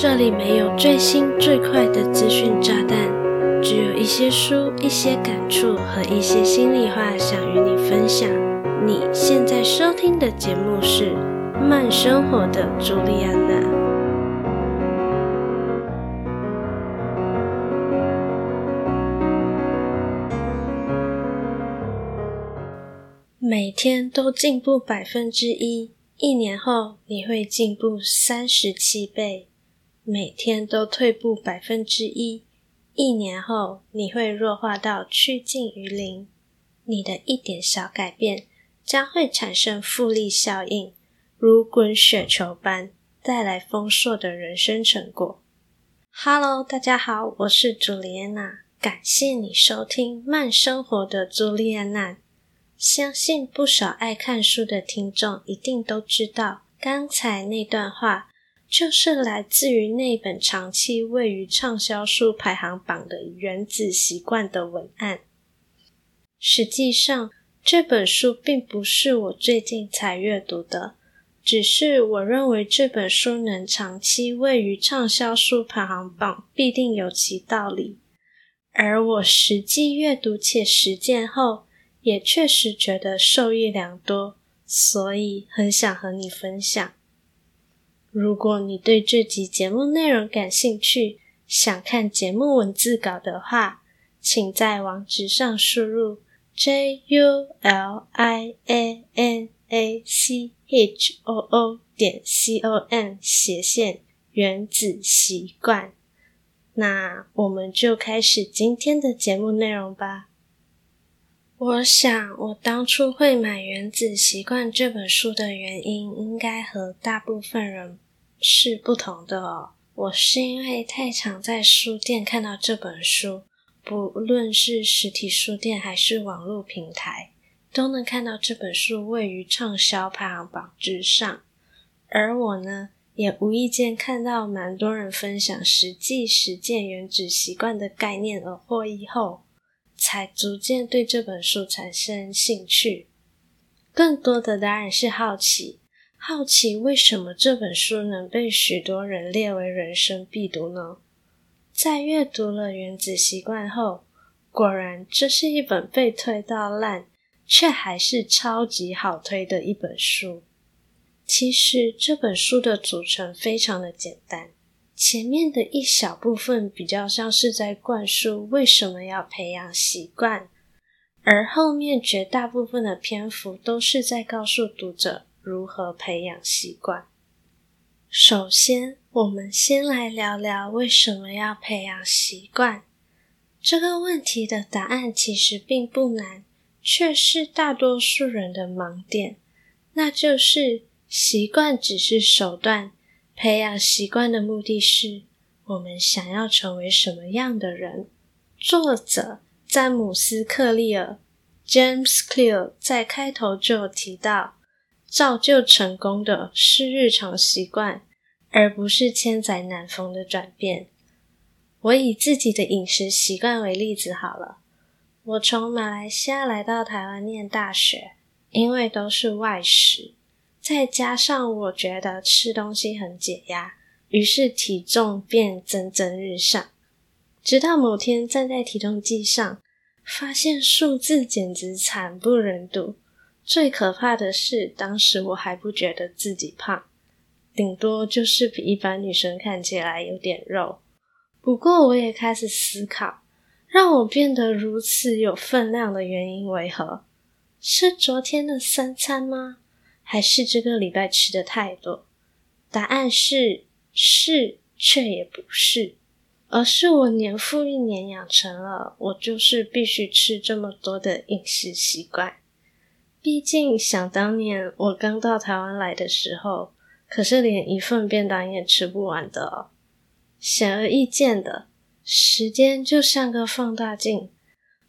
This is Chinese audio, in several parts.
这里没有最新最快的资讯炸弹，只有一些书、一些感触和一些心里话想与你分享。你现在收听的节目是《慢生活的朱莉安娜》。每天都进步百分之一，一年后你会进步三十七倍。每天都退步百分之一，一年后你会弱化到趋近于零。你的一点小改变将会产生复利效应，如滚雪球般带来丰硕的人生成果。Hello，大家好，我是朱莉安娜，感谢你收听慢生活的朱莉安娜。相信不少爱看书的听众一定都知道刚才那段话。就是来自于那本长期位于畅销书排行榜的《原子习惯》的文案。实际上，这本书并不是我最近才阅读的，只是我认为这本书能长期位于畅销书排行榜，必定有其道理。而我实际阅读且实践后，也确实觉得受益良多，所以很想和你分享。如果你对这集节目内容感兴趣，想看节目文字稿的话，请在网址上输入 j u l i a n a c h o o 点 c o m 斜线原子习惯。那我们就开始今天的节目内容吧。我想，我当初会买《原子习惯》这本书的原因，应该和大部分人。是不同的哦。我是因为太常在书店看到这本书，不论是实体书店还是网络平台，都能看到这本书位于畅销排行榜之上。而我呢，也无意间看到蛮多人分享实际实践原子习惯的概念而获益后，才逐渐对这本书产生兴趣。更多的当然是好奇。好奇为什么这本书能被许多人列为人生必读呢？在阅读了《原子习惯》后，果然这是一本被推到烂，却还是超级好推的一本书。其实这本书的组成非常的简单，前面的一小部分比较像是在灌输为什么要培养习惯，而后面绝大部分的篇幅都是在告诉读者。如何培养习惯？首先，我们先来聊聊为什么要培养习惯。这个问题的答案其实并不难，却是大多数人的盲点。那就是习惯只是手段，培养习惯的目的是我们想要成为什么样的人。作者詹姆斯·克利尔 （James Clear） 在开头就提到。造就成功的是日常习惯，而不是千载难逢的转变。我以自己的饮食习惯为例子好了。我从马来西亚来到台湾念大学，因为都是外食，再加上我觉得吃东西很解压，于是体重便蒸蒸日上。直到某天站在体重计上，发现数字简直惨不忍睹。最可怕的是，当时我还不觉得自己胖，顶多就是比一般女生看起来有点肉。不过，我也开始思考，让我变得如此有分量的原因为何？是昨天的三餐吗？还是这个礼拜吃的太多？答案是是，却也不是，而是我年复一年养成了我就是必须吃这么多的饮食习惯。毕竟，想当年我刚到台湾来的时候，可是连一份便当也吃不完的哦。显而易见的，时间就像个放大镜，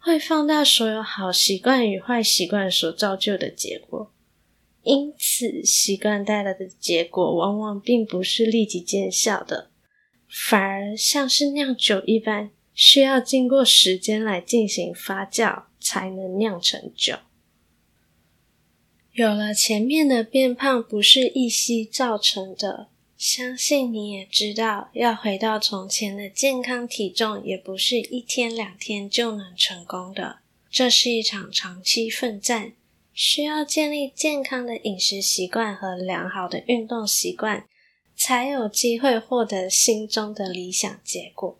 会放大所有好习惯与坏习惯所造就的结果。因此，习惯带来的结果往往并不是立即见效的，反而像是酿酒一般，需要经过时间来进行发酵，才能酿成酒。有了前面的变胖不是一夕造成的，相信你也知道，要回到从前的健康体重，也不是一天两天就能成功的。这是一场长期奋战，需要建立健康的饮食习惯和良好的运动习惯，才有机会获得心中的理想结果。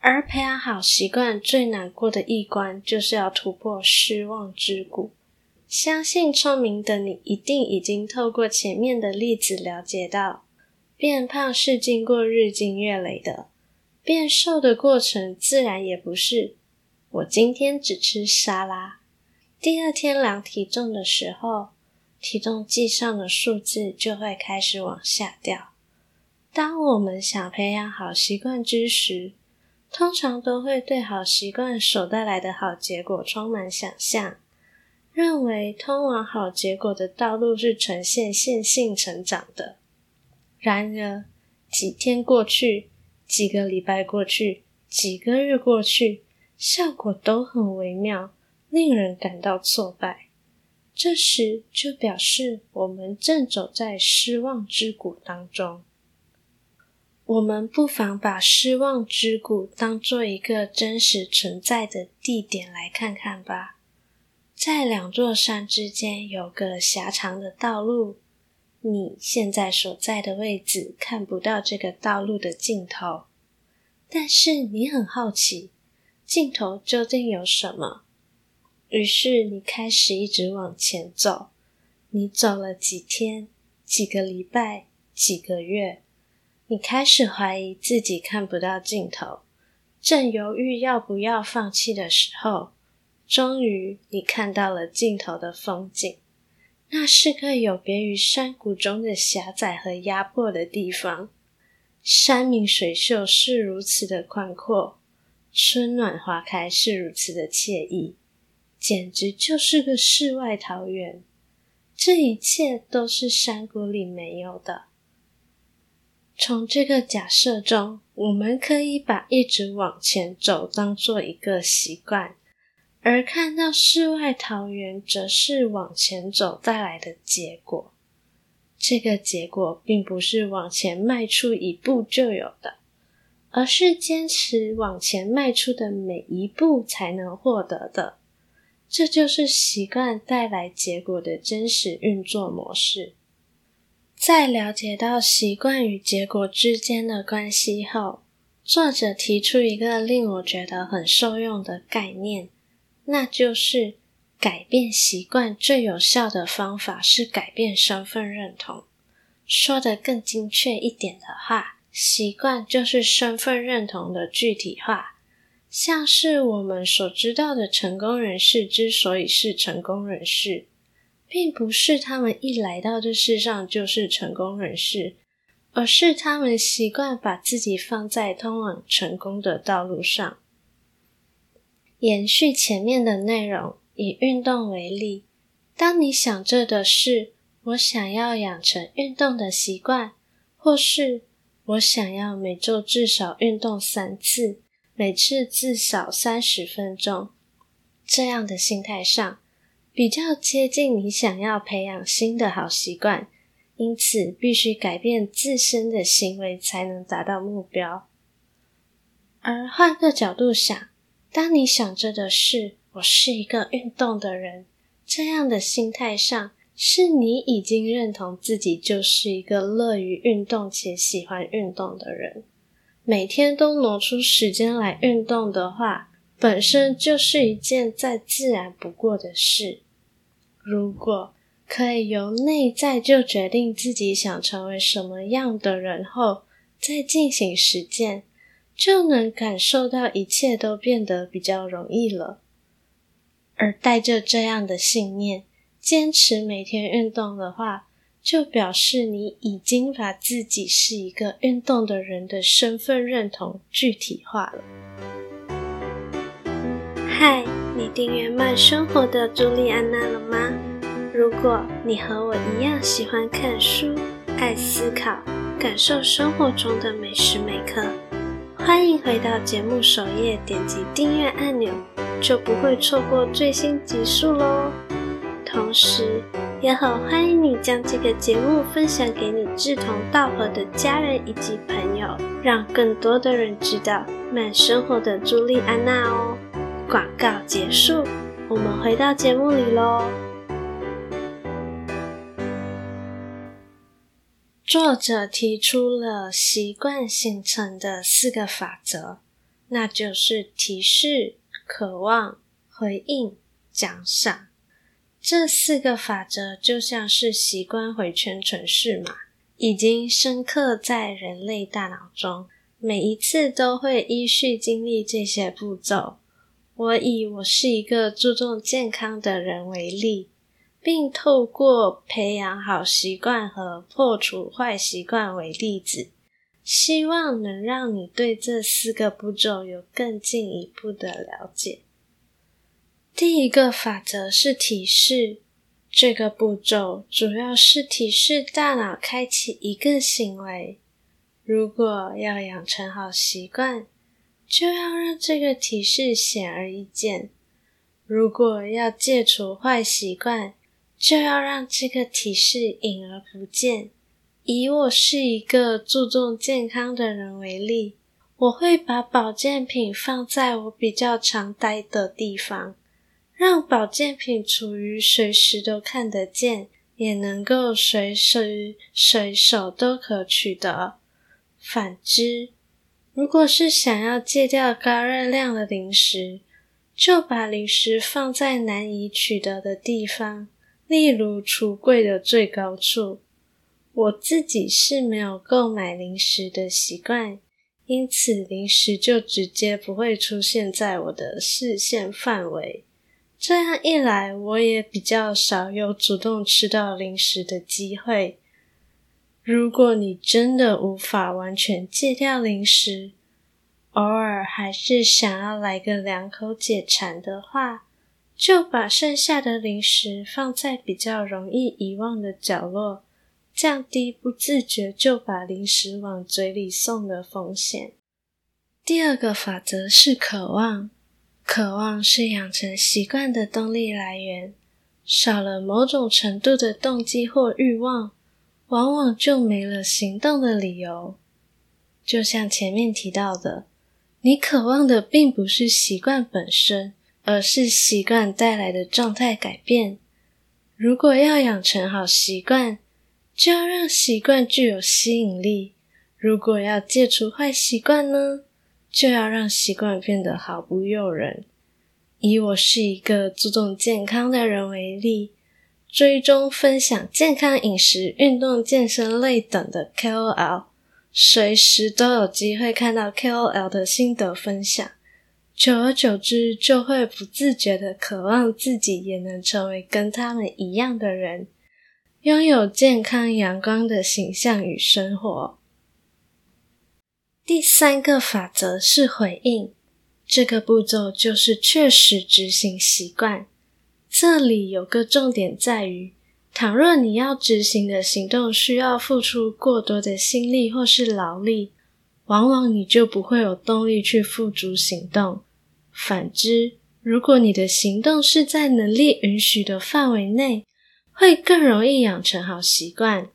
而培养好习惯最难过的一关，就是要突破失望之谷。相信聪明的你，一定已经透过前面的例子了解到。变胖是经过日积月累的，变瘦的过程自然也不是。我今天只吃沙拉，第二天量体重的时候，体重计上的数字就会开始往下掉。当我们想培养好习惯之时，通常都会对好习惯所带来的好结果充满想象，认为通往好结果的道路是呈现线性成长的。然而，几天过去，几个礼拜过去，几个月过去，效果都很微妙，令人感到挫败。这时就表示我们正走在失望之谷当中。我们不妨把失望之谷当做一个真实存在的地点来看看吧。在两座山之间有个狭长的道路。你现在所在的位置看不到这个道路的尽头，但是你很好奇，尽头究竟有什么？于是你开始一直往前走。你走了几天、几个礼拜、几个月，你开始怀疑自己看不到尽头，正犹豫要不要放弃的时候，终于你看到了尽头的风景。那是个有别于山谷中的狭窄和压迫的地方，山明水秀是如此的宽阔，春暖花开是如此的惬意，简直就是个世外桃源。这一切都是山谷里没有的。从这个假设中，我们可以把一直往前走当做一个习惯。而看到世外桃源，则是往前走带来的结果。这个结果并不是往前迈出一步就有的，而是坚持往前迈出的每一步才能获得的。这就是习惯带来结果的真实运作模式。在了解到习惯与结果之间的关系后，作者提出一个令我觉得很受用的概念。那就是改变习惯最有效的方法是改变身份认同。说得更精确一点的话，习惯就是身份认同的具体化。像是我们所知道的成功人士之所以是成功人士，并不是他们一来到这世上就是成功人士，而是他们习惯把自己放在通往成功的道路上。延续前面的内容，以运动为例，当你想着的是“我想要养成运动的习惯”，或是“我想要每周至少运动三次，每次至少三十分钟”，这样的心态上，比较接近你想要培养新的好习惯，因此必须改变自身的行为才能达到目标。而换个角度想，当你想着的是“我是一个运动的人”，这样的心态上，是你已经认同自己就是一个乐于运动且喜欢运动的人。每天都挪出时间来运动的话，本身就是一件再自然不过的事。如果可以由内在就决定自己想成为什么样的人后，再进行实践。就能感受到一切都变得比较容易了。而带着这样的信念，坚持每天运动的话，就表示你已经把自己是一个运动的人的身份认同具体化了。嗨，你订阅慢生活的朱莉安娜了吗？如果你和我一样喜欢看书、爱思考、感受生活中的每时每刻。欢迎回到节目首页，点击订阅按钮，就不会错过最新集数喽。同时，也很欢迎你将这个节目分享给你志同道合的家人以及朋友，让更多的人知道慢生活的朱莉安娜哦。广告结束，我们回到节目里喽。作者提出了习惯形成的四个法则，那就是提示、渴望、回应、奖赏。这四个法则就像是习惯回圈程式码，已经深刻在人类大脑中，每一次都会依序经历这些步骤。我以我是一个注重健康的人为例，并透过培养好习惯和破除坏习惯为例子，希望能让你对这四个步骤有更进一步的了解。第一个法则是提示，这个步骤主要是提示大脑开启一个行为。如果要养成好习惯，就要让这个提示显而易见；如果要戒除坏习惯，就要让这个提示隐而不见。以我是一个注重健康的人为例，我会把保健品放在我比较常待的地方。让保健品处于随时都看得见，也能够随时随手都可取得。反之，如果是想要戒掉高热量的零食，就把零食放在难以取得的地方，例如橱柜的最高处。我自己是没有购买零食的习惯，因此零食就直接不会出现在我的视线范围。这样一来，我也比较少有主动吃到零食的机会。如果你真的无法完全戒掉零食，偶尔还是想要来个两口解馋的话，就把剩下的零食放在比较容易遗忘的角落，降低不自觉就把零食往嘴里送的风险。第二个法则是渴望。渴望是养成习惯的动力来源，少了某种程度的动机或欲望，往往就没了行动的理由。就像前面提到的，你渴望的并不是习惯本身，而是习惯带来的状态改变。如果要养成好习惯，就要让习惯具有吸引力。如果要戒除坏习惯呢？就要让习惯变得毫不诱人。以我是一个注重健康的人为例，追踪分享健康饮食、运动、健身类等的 KOL，随时都有机会看到 KOL 的心得分享。久而久之，就会不自觉地渴望自己也能成为跟他们一样的人，拥有健康阳光的形象与生活。第三个法则是回应，这个步骤就是确实执行习惯。这里有个重点在于，倘若你要执行的行动需要付出过多的心力或是劳力，往往你就不会有动力去付诸行动。反之，如果你的行动是在能力允许的范围内，会更容易养成好习惯。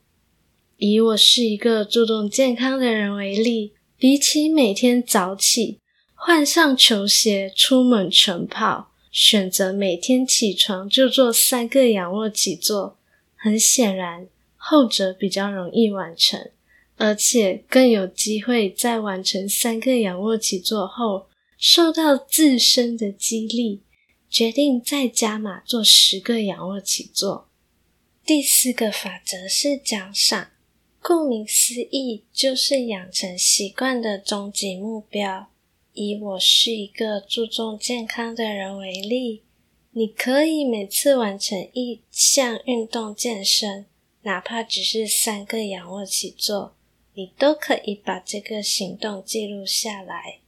以我是一个注重健康的人为例。比起每天早起，换上球鞋出门晨跑，选择每天起床就做三个仰卧起坐，很显然，后者比较容易完成，而且更有机会在完成三个仰卧起坐后，受到自身的激励，决定再加码做十个仰卧起坐。第四个法则是奖赏。顾名思义，就是养成习惯的终极目标。以我是一个注重健康的人为例，你可以每次完成一项运动健身，哪怕只是三个仰卧起坐，你都可以把这个行动记录下来。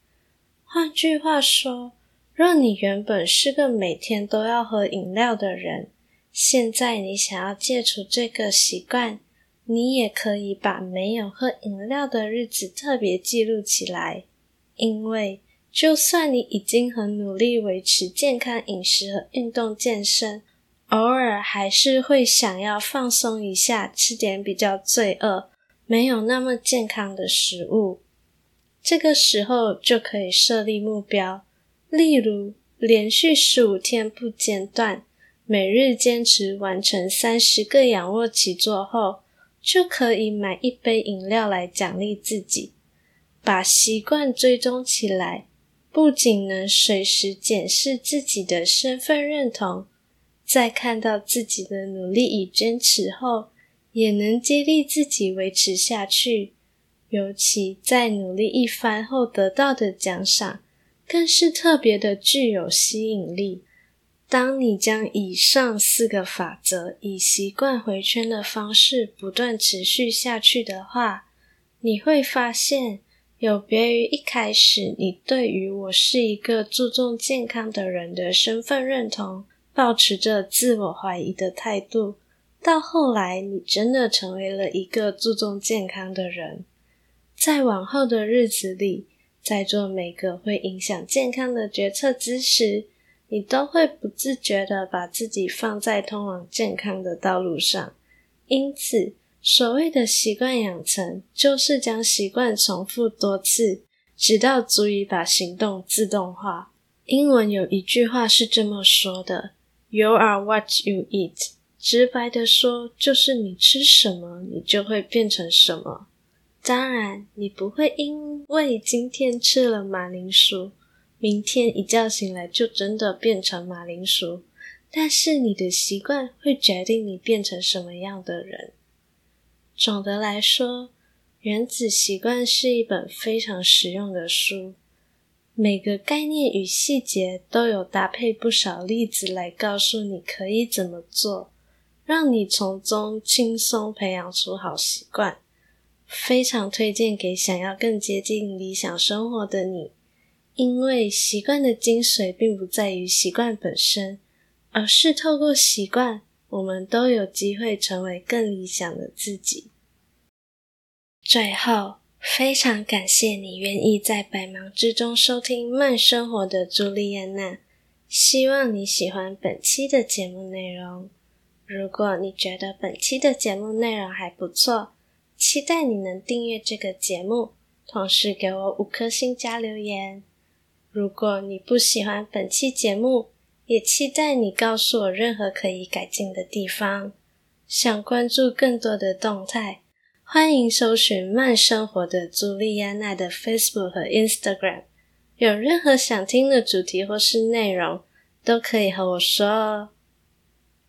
换句话说，若你原本是个每天都要喝饮料的人，现在你想要戒除这个习惯。你也可以把没有喝饮料的日子特别记录起来，因为就算你已经很努力维持健康饮食和运动健身，偶尔还是会想要放松一下，吃点比较罪恶、没有那么健康的食物。这个时候就可以设立目标，例如连续十五天不间断，每日坚持完成三十个仰卧起坐后，就可以买一杯饮料来奖励自己。把习惯追踪起来，不仅能随时检视自己的身份认同，在看到自己的努力与坚持后，也能激励自己维持下去。尤其在努力一番后得到的奖赏，更是特别的具有吸引力。当你将以上四个法则以习惯回圈的方式不断持续下去的话，你会发现，有别于一开始你对于我是一个注重健康的人的身份认同，抱持着自我怀疑的态度，到后来你真的成为了一个注重健康的人。在往后的日子里，在做每个会影响健康的决策之时，你都会不自觉的把自己放在通往健康的道路上。因此，所谓的习惯养成，就是将习惯重复多次，直到足以把行动自动化。英文有一句话是这么说的：“You are what you eat。”直白的说，就是你吃什么，你就会变成什么。当然，你不会因为今天吃了马铃薯，明天一觉醒来就真的变成马铃薯。但是你的习惯会决定你变成什么样的人。总的来说，《原子习惯》是一本非常实用的书，每个概念与细节都有搭配不少例子来告诉你可以怎么做，让你从中轻松培养出好习惯。非常推荐给想要更接近理想生活的你，因为习惯的精髓并不在于习惯本身，而是透过习惯，我们都有机会成为更理想的自己。最后，非常感谢你愿意在百忙之中收听慢生活的朱莉安娜，希望你喜欢本期的节目内容。如果你觉得本期的节目内容还不错，期待你能订阅这个节目，同时给我五颗星加留言。如果你不喜欢本期节目，也期待你告诉我任何可以改进的地方。想关注更多的动态，欢迎搜寻“慢生活的朱莉安娜”的 Facebook 和 Instagram。有任何想听的主题或是内容，都可以和我说哦。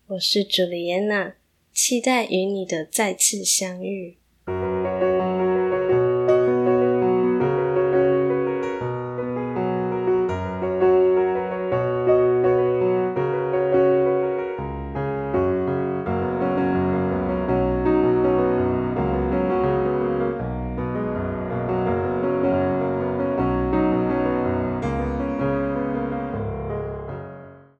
我是朱莉安娜，期待与你的再次相遇。